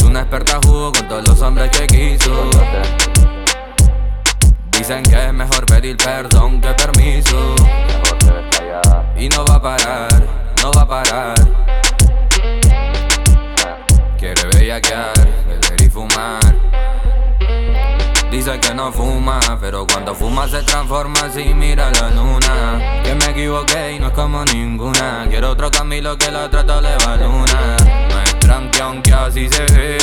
experta jugo con todos los hombres que quiso. Dicen que es mejor pedir perdón que permiso. Y no va a parar, no va a parar. Quiere bellaquear, beber y fumar. Dice que no fuma, pero cuando fuma se transforma así, mira la luna. Que me equivoqué y no es como ninguna. Quiero otro Camilo que la trato le va luna. Aunque así se ve.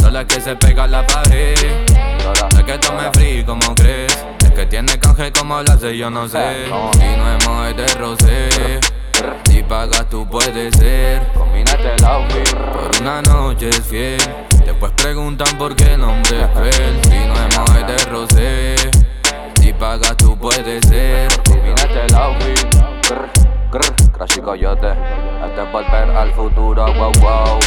Solo es que se pega la pared. Es que tome free como crees. Es que tiene canje como lo hace, yo no sé. Si no es de rosé. Si pagas tú puedes ser. Combínate el outfit. Por una noche es fiel. Después preguntan por qué nombre es cruel. Si no es mujer de rosé. Si pagas tú puedes ser. Y Coyote. Este es volver al futuro, wow, wow.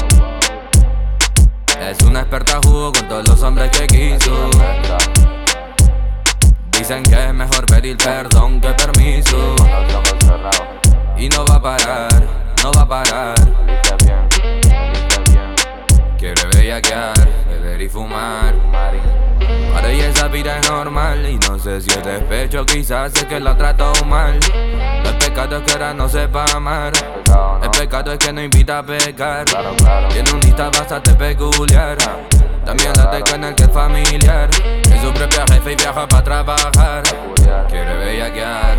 Es una experta jugo con todos los hombres que quiso. Dicen que es mejor pedir perdón que permiso. Y no va a parar, no va a parar. Quiere bellaquear, beber y fumar. Para ella esa vida es normal Y no sé si es despecho, quizás es que la trato mal pecado es que ahora no sepa amar. Pecado, El pecado es que no invita a pecar. Claro, claro. Tiene un lista bastante peculiar. También date con el que es familiar. Es su propia jefe y viaja para trabajar. Quiere bellaquear.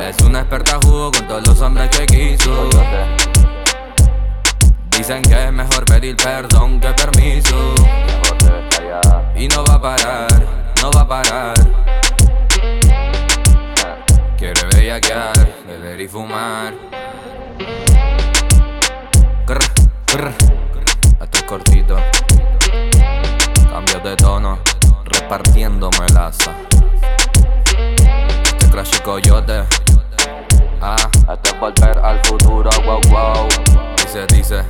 Es una experta jugo con todos los hombres que quiso. Dicen que es mejor pedir perdón que permiso. Y no va a parar, no va a parar bellaquear, beber y fumar. Grr, grr. Esto es cortito. Cambios de tono, repartiendo melaza. Este crash y coyote. Ah, Este es volver al futuro, wow, wow. dice, dice.